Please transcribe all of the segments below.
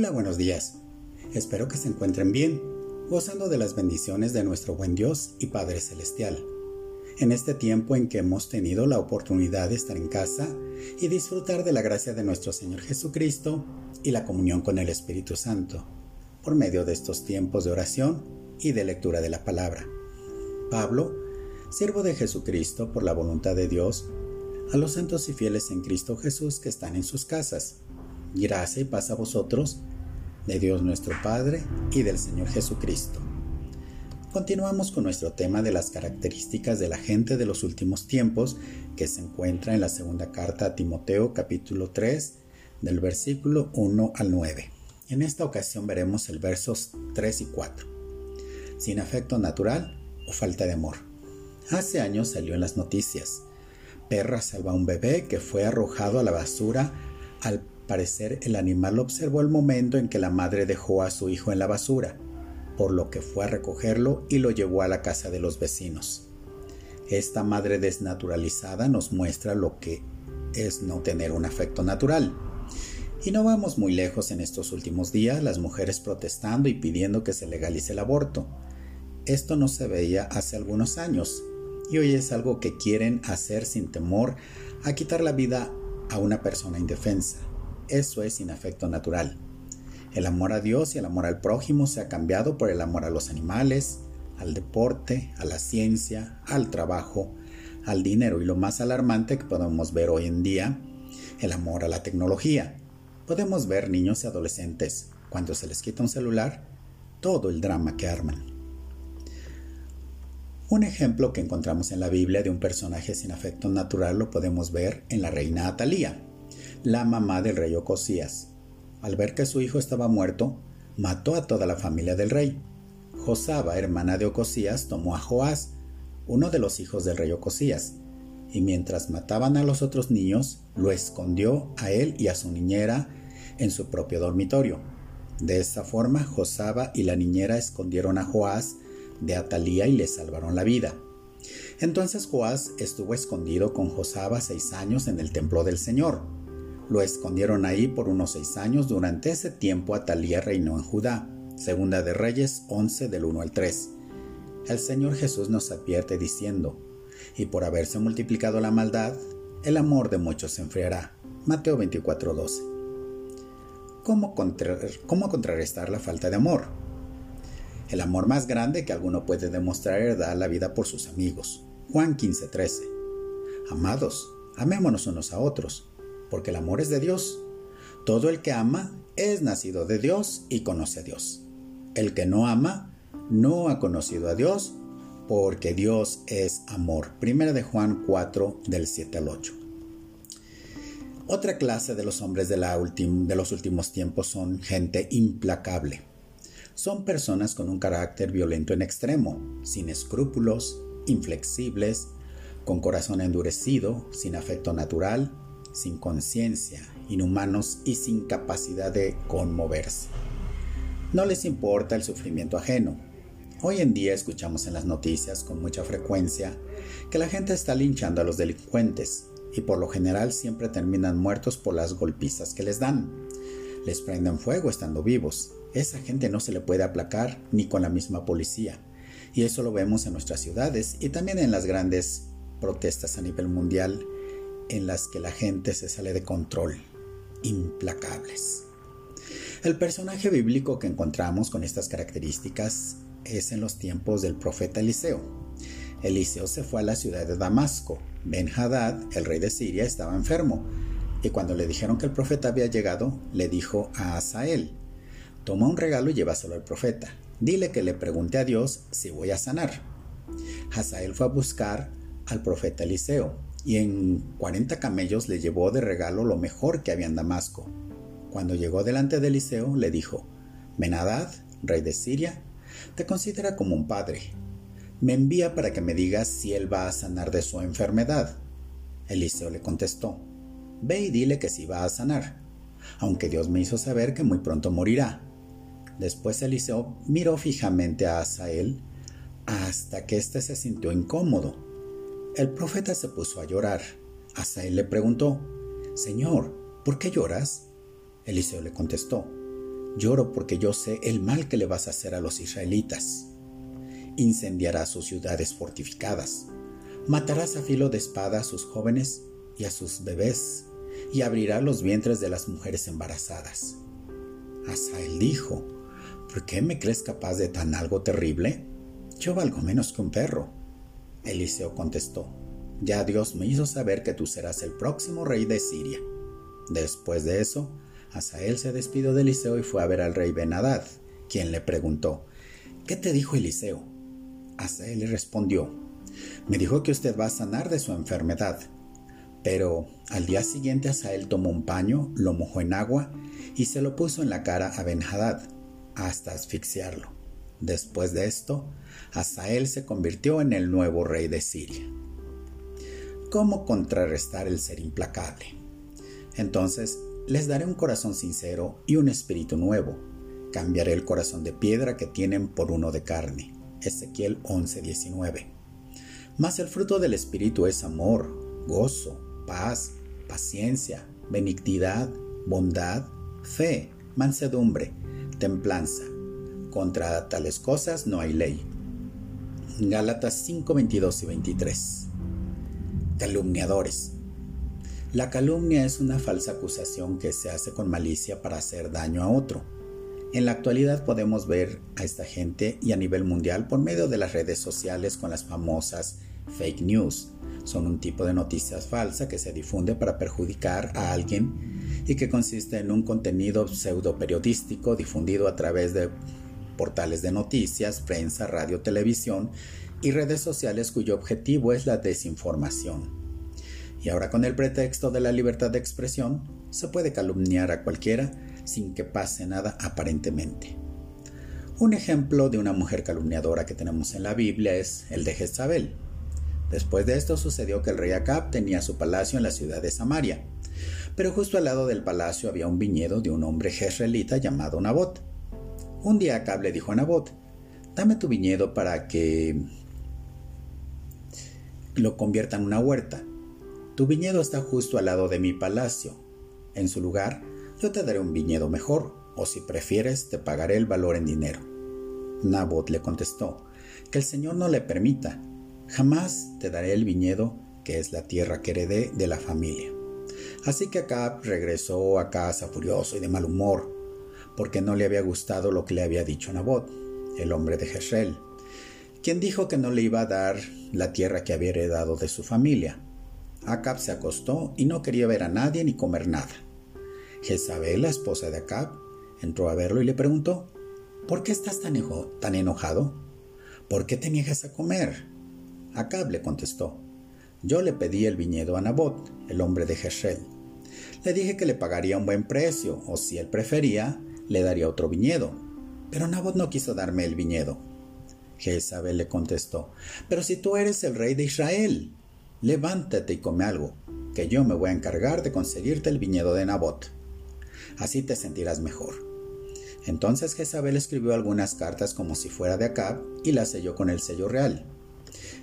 Hola, buenos días. Espero que se encuentren bien, gozando de las bendiciones de nuestro buen Dios y Padre Celestial. En este tiempo en que hemos tenido la oportunidad de estar en casa y disfrutar de la gracia de nuestro Señor Jesucristo y la comunión con el Espíritu Santo, por medio de estos tiempos de oración y de lectura de la palabra. Pablo, siervo de Jesucristo por la voluntad de Dios, a los santos y fieles en Cristo Jesús que están en sus casas. Gracia y paz a vosotros, de Dios nuestro Padre y del Señor Jesucristo. Continuamos con nuestro tema de las características de la gente de los últimos tiempos que se encuentra en la segunda carta a Timoteo capítulo 3 del versículo 1 al 9. En esta ocasión veremos el versos 3 y 4. Sin afecto natural o falta de amor. Hace años salió en las noticias perra salva a un bebé que fue arrojado a la basura. Al parecer el animal observó el momento en que la madre dejó a su hijo en la basura, por lo que fue a recogerlo y lo llevó a la casa de los vecinos. Esta madre desnaturalizada nos muestra lo que es no tener un afecto natural. Y no vamos muy lejos en estos últimos días, las mujeres protestando y pidiendo que se legalice el aborto. Esto no se veía hace algunos años, y hoy es algo que quieren hacer sin temor a quitar la vida a una persona indefensa. Eso es sin afecto natural. El amor a Dios y el amor al prójimo se ha cambiado por el amor a los animales, al deporte, a la ciencia, al trabajo, al dinero y lo más alarmante que podemos ver hoy en día, el amor a la tecnología. Podemos ver niños y adolescentes, cuando se les quita un celular, todo el drama que arman. Un ejemplo que encontramos en la Biblia de un personaje sin afecto natural lo podemos ver en la reina Atalía, la mamá del rey Ocosías. Al ver que su hijo estaba muerto, mató a toda la familia del rey. Josaba, hermana de Ocosías, tomó a Joás, uno de los hijos del rey Ocosías, y mientras mataban a los otros niños, lo escondió a él y a su niñera en su propio dormitorio. De esta forma, Josaba y la niñera escondieron a Joás de Atalía y le salvaron la vida. Entonces Joás estuvo escondido con Josaba seis años en el templo del Señor. Lo escondieron ahí por unos seis años. Durante ese tiempo Atalía reinó en Judá. Segunda de Reyes 11 del 1 al 3. El Señor Jesús nos advierte diciendo, y por haberse multiplicado la maldad, el amor de muchos se enfriará. Mateo 24:12. ¿Cómo, ¿Cómo contrarrestar la falta de amor? El amor más grande que alguno puede demostrar es dar la vida por sus amigos. Juan 15:13. Amados, amémonos unos a otros, porque el amor es de Dios. Todo el que ama es nacido de Dios y conoce a Dios. El que no ama no ha conocido a Dios, porque Dios es amor. Primera de Juan 4 del 7 al 8. Otra clase de los hombres de, la de los últimos tiempos son gente implacable son personas con un carácter violento en extremo, sin escrúpulos, inflexibles, con corazón endurecido, sin afecto natural, sin conciencia, inhumanos y sin capacidad de conmoverse. No les importa el sufrimiento ajeno. Hoy en día escuchamos en las noticias con mucha frecuencia que la gente está linchando a los delincuentes y por lo general siempre terminan muertos por las golpizas que les dan. Les prenden fuego estando vivos esa gente no se le puede aplacar ni con la misma policía. Y eso lo vemos en nuestras ciudades y también en las grandes protestas a nivel mundial en las que la gente se sale de control, implacables. El personaje bíblico que encontramos con estas características es en los tiempos del profeta Eliseo. Eliseo se fue a la ciudad de Damasco. Ben Hadad, el rey de Siria, estaba enfermo, y cuando le dijeron que el profeta había llegado, le dijo a Asael, Toma un regalo y llévaselo al profeta. Dile que le pregunte a Dios si voy a sanar. Hazael fue a buscar al profeta Eliseo y en 40 camellos le llevó de regalo lo mejor que había en Damasco. Cuando llegó delante de Eliseo le dijo, Menadad, rey de Siria, te considera como un padre. Me envía para que me digas si él va a sanar de su enfermedad. Eliseo le contestó, Ve y dile que sí va a sanar, aunque Dios me hizo saber que muy pronto morirá. Después Eliseo miró fijamente a Asael hasta que éste se sintió incómodo. El profeta se puso a llorar. Asael le preguntó, Señor, ¿por qué lloras? Eliseo le contestó, Lloro porque yo sé el mal que le vas a hacer a los israelitas. Incendiarás sus ciudades fortificadas. Matarás a filo de espada a sus jóvenes y a sus bebés, y abrirá los vientres de las mujeres embarazadas. Asael dijo, ¿por qué me crees capaz de tan algo terrible? Yo valgo menos que un perro. Eliseo contestó, ya Dios me hizo saber que tú serás el próximo rey de Siria. Después de eso, Asael se despidió de Eliseo y fue a ver al rey Benadad, quien le preguntó, ¿qué te dijo Eliseo? Asael le respondió, me dijo que usted va a sanar de su enfermedad. Pero al día siguiente Asael tomó un paño, lo mojó en agua y se lo puso en la cara a Ben-Hadad hasta asfixiarlo. Después de esto, Asael se convirtió en el nuevo rey de Siria. ¿Cómo contrarrestar el ser implacable? Entonces les daré un corazón sincero y un espíritu nuevo. Cambiaré el corazón de piedra que tienen por uno de carne. Ezequiel 11:19. Mas el fruto del espíritu es amor, gozo, paz, paciencia, benignidad, bondad, fe, mansedumbre, templanza. Contra tales cosas no hay ley. Gálatas 5, 22 y 23. Calumniadores. La calumnia es una falsa acusación que se hace con malicia para hacer daño a otro. En la actualidad podemos ver a esta gente y a nivel mundial por medio de las redes sociales con las famosas fake news, son un tipo de noticias falsa que se difunde para perjudicar a alguien y que consiste en un contenido pseudo periodístico difundido a través de portales de noticias, prensa, radio, televisión y redes sociales cuyo objetivo es la desinformación. Y ahora con el pretexto de la libertad de expresión, se puede calumniar a cualquiera sin que pase nada aparentemente. Un ejemplo de una mujer calumniadora que tenemos en la Biblia es el de Jezabel. Después de esto sucedió que el rey Acab tenía su palacio en la ciudad de Samaria, pero justo al lado del palacio había un viñedo de un hombre jezreelita llamado Nabot. Un día Acab le dijo a Nabot, dame tu viñedo para que lo convierta en una huerta. Tu viñedo está justo al lado de mi palacio. En su lugar, yo te daré un viñedo mejor, o si prefieres, te pagaré el valor en dinero. Nabot le contestó, que el Señor no le permita, Jamás te daré el viñedo, que es la tierra que heredé de la familia. Así que Acab regresó a casa furioso y de mal humor, porque no le había gustado lo que le había dicho Nabot, el hombre de Jezreel, quien dijo que no le iba a dar la tierra que había heredado de su familia. Acab se acostó y no quería ver a nadie ni comer nada. Jezabel, la esposa de Acab, entró a verlo y le preguntó, ¿por qué estás tan, enojado? ¿Por qué te niegas a comer? Acab le contestó, yo le pedí el viñedo a Nabot, el hombre de Jezreel. Le dije que le pagaría un buen precio, o si él prefería, le daría otro viñedo. Pero Nabot no quiso darme el viñedo. Jezabel le contestó, pero si tú eres el rey de Israel, levántate y come algo, que yo me voy a encargar de conseguirte el viñedo de Nabot. Así te sentirás mejor. Entonces Jezabel escribió algunas cartas como si fuera de Acab y las selló con el sello real.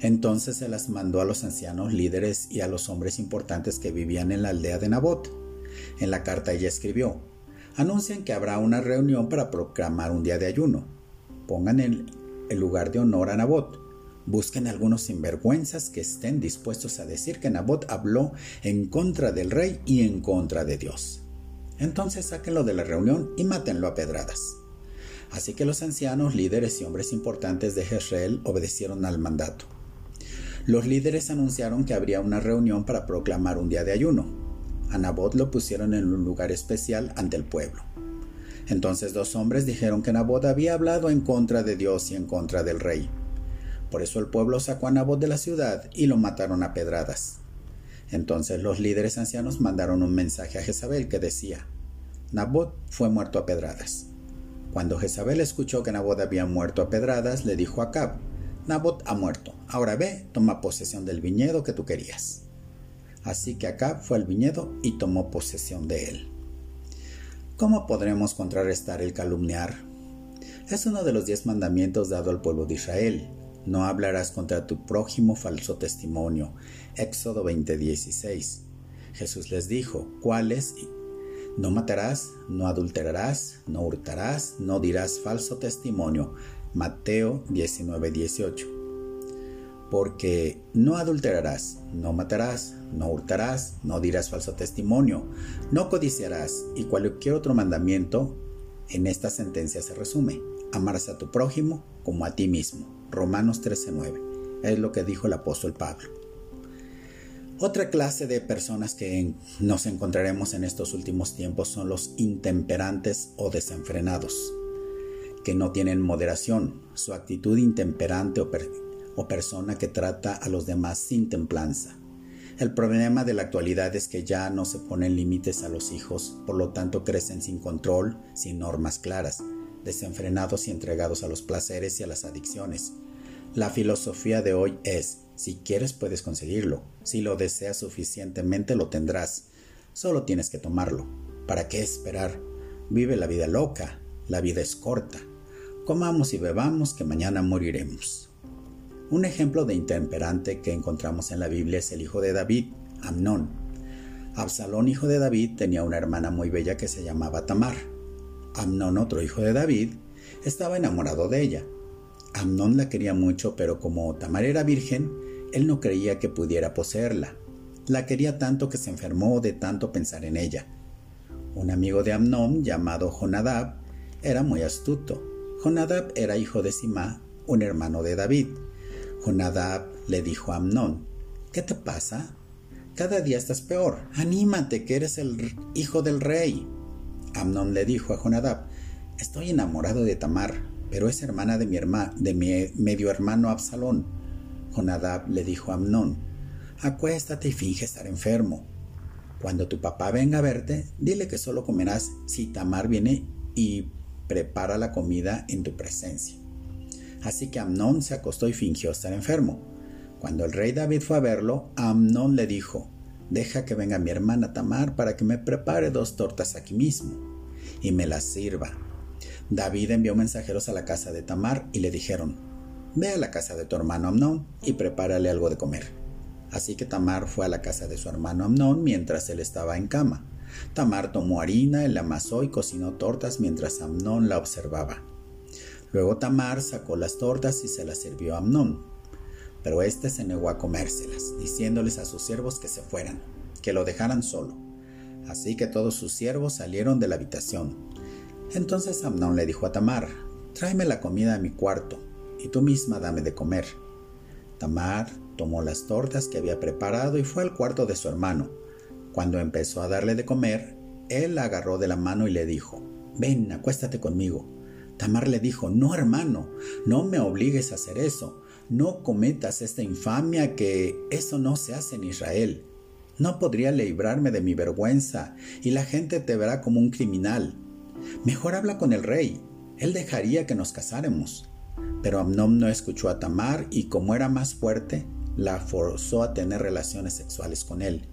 Entonces se las mandó a los ancianos líderes y a los hombres importantes que vivían en la aldea de Nabot. En la carta ella escribió, anuncian que habrá una reunión para proclamar un día de ayuno. Pongan el, el lugar de honor a Nabot. Busquen algunos sinvergüenzas que estén dispuestos a decir que Nabot habló en contra del rey y en contra de Dios. Entonces sáquenlo de la reunión y mátenlo a pedradas. Así que los ancianos, líderes y hombres importantes de Jezreel obedecieron al mandato. Los líderes anunciaron que habría una reunión para proclamar un día de ayuno. A Nabot lo pusieron en un lugar especial ante el pueblo. Entonces dos hombres dijeron que Nabot había hablado en contra de Dios y en contra del rey. Por eso el pueblo sacó a Nabot de la ciudad y lo mataron a pedradas. Entonces los líderes ancianos mandaron un mensaje a Jezabel que decía, Nabot fue muerto a pedradas. Cuando Jezabel escuchó que Nabot había muerto a pedradas, le dijo a Acab, Nabot ha muerto. Ahora ve, toma posesión del viñedo que tú querías. Así que Acab fue al viñedo y tomó posesión de él. ¿Cómo podremos contrarrestar el calumniar? Es uno de los diez mandamientos dado al pueblo de Israel. No hablarás contra tu prójimo falso testimonio. Éxodo 20:16. Jesús les dijo, ¿cuáles? No matarás, no adulterarás, no hurtarás, no dirás falso testimonio. Mateo 19, 18. Porque no adulterarás, no matarás, no hurtarás, no dirás falso testimonio, no codiciarás y cualquier otro mandamiento en esta sentencia se resume. Amarás a tu prójimo como a ti mismo. Romanos 13:9. Es lo que dijo el apóstol Pablo. Otra clase de personas que nos encontraremos en estos últimos tiempos son los intemperantes o desenfrenados, que no tienen moderación, su actitud intemperante o, o persona que trata a los demás sin templanza. El problema de la actualidad es que ya no se ponen límites a los hijos, por lo tanto crecen sin control, sin normas claras, desenfrenados y entregados a los placeres y a las adicciones. La filosofía de hoy es si quieres puedes conseguirlo. Si lo deseas suficientemente lo tendrás. Solo tienes que tomarlo. ¿Para qué esperar? Vive la vida loca. La vida es corta. Comamos y bebamos que mañana moriremos. Un ejemplo de intemperante que encontramos en la Biblia es el hijo de David, Amnón. Absalón, hijo de David, tenía una hermana muy bella que se llamaba Tamar. Amnón, otro hijo de David, estaba enamorado de ella. Amnón la quería mucho, pero como Tamar era virgen, él no creía que pudiera poseerla. La quería tanto que se enfermó de tanto pensar en ella. Un amigo de Amnón, llamado Jonadab, era muy astuto. Jonadab era hijo de Simá, un hermano de David. Jonadab le dijo a Amnón, ¿qué te pasa? Cada día estás peor. Anímate, que eres el hijo del rey. Amnón le dijo a Jonadab, estoy enamorado de Tamar, pero es hermana de mi, de mi medio hermano Absalón. Jonadab le dijo a Amnón, acuéstate y finge estar enfermo. Cuando tu papá venga a verte, dile que solo comerás si Tamar viene y prepara la comida en tu presencia. Así que Amnón se acostó y fingió estar enfermo. Cuando el rey David fue a verlo, Amnón le dijo, deja que venga mi hermana Tamar para que me prepare dos tortas aquí mismo y me las sirva David envió mensajeros a la casa de Tamar y le dijeron, Ve a la casa de tu hermano Amnón y prepárale algo de comer. Así que Tamar fue a la casa de su hermano Amnón mientras él estaba en cama. Tamar tomó harina, la amasó y cocinó tortas mientras Amnón la observaba. Luego Tamar sacó las tortas y se las sirvió a Amnón. Pero éste se negó a comérselas, diciéndoles a sus siervos que se fueran, que lo dejaran solo. Así que todos sus siervos salieron de la habitación. Entonces Amnón le dijo a Tamar, tráeme la comida a mi cuarto, y tú misma dame de comer. Tamar tomó las tortas que había preparado y fue al cuarto de su hermano. Cuando empezó a darle de comer, él la agarró de la mano y le dijo, ven, acuéstate conmigo. Tamar le dijo, no hermano, no me obligues a hacer eso, no cometas esta infamia que eso no se hace en Israel. No podría librarme de mi vergüenza y la gente te verá como un criminal. Mejor habla con el rey, él dejaría que nos casáramos. Pero Amnón no escuchó a Tamar y como era más fuerte, la forzó a tener relaciones sexuales con él.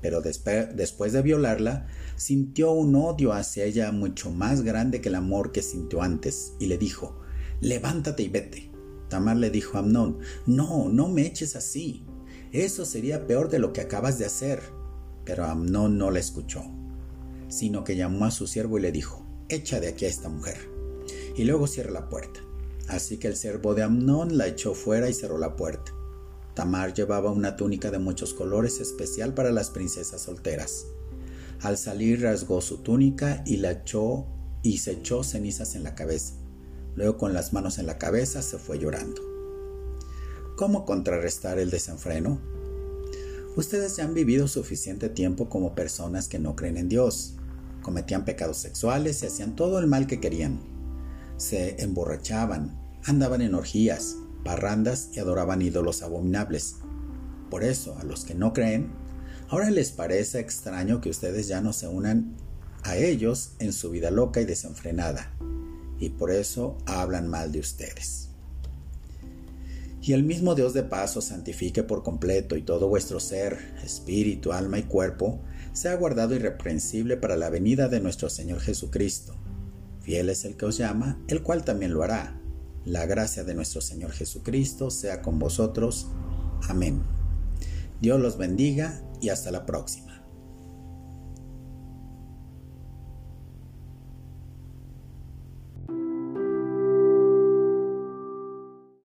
Pero después de violarla, sintió un odio hacia ella mucho más grande que el amor que sintió antes, y le dijo, levántate y vete. Tamar le dijo a Amnón, no, no me eches así. Eso sería peor de lo que acabas de hacer. Pero Amnón no la escuchó sino que llamó a su siervo y le dijo, echa de aquí a esta mujer, y luego cierra la puerta. Así que el siervo de Amnón la echó fuera y cerró la puerta. Tamar llevaba una túnica de muchos colores especial para las princesas solteras. Al salir rasgó su túnica y la echó y se echó cenizas en la cabeza. Luego con las manos en la cabeza se fue llorando. ¿Cómo contrarrestar el desenfreno? Ustedes ya han vivido suficiente tiempo como personas que no creen en Dios cometían pecados sexuales y hacían todo el mal que querían. Se emborrachaban, andaban en orgías, parrandas y adoraban ídolos abominables. Por eso, a los que no creen, ahora les parece extraño que ustedes ya no se unan a ellos en su vida loca y desenfrenada, y por eso hablan mal de ustedes. Y el mismo Dios de paz os santifique por completo y todo vuestro ser, espíritu, alma y cuerpo, sea guardado irreprensible para la venida de nuestro Señor Jesucristo. Fiel es el que os llama, el cual también lo hará. La gracia de nuestro Señor Jesucristo sea con vosotros. Amén. Dios los bendiga y hasta la próxima.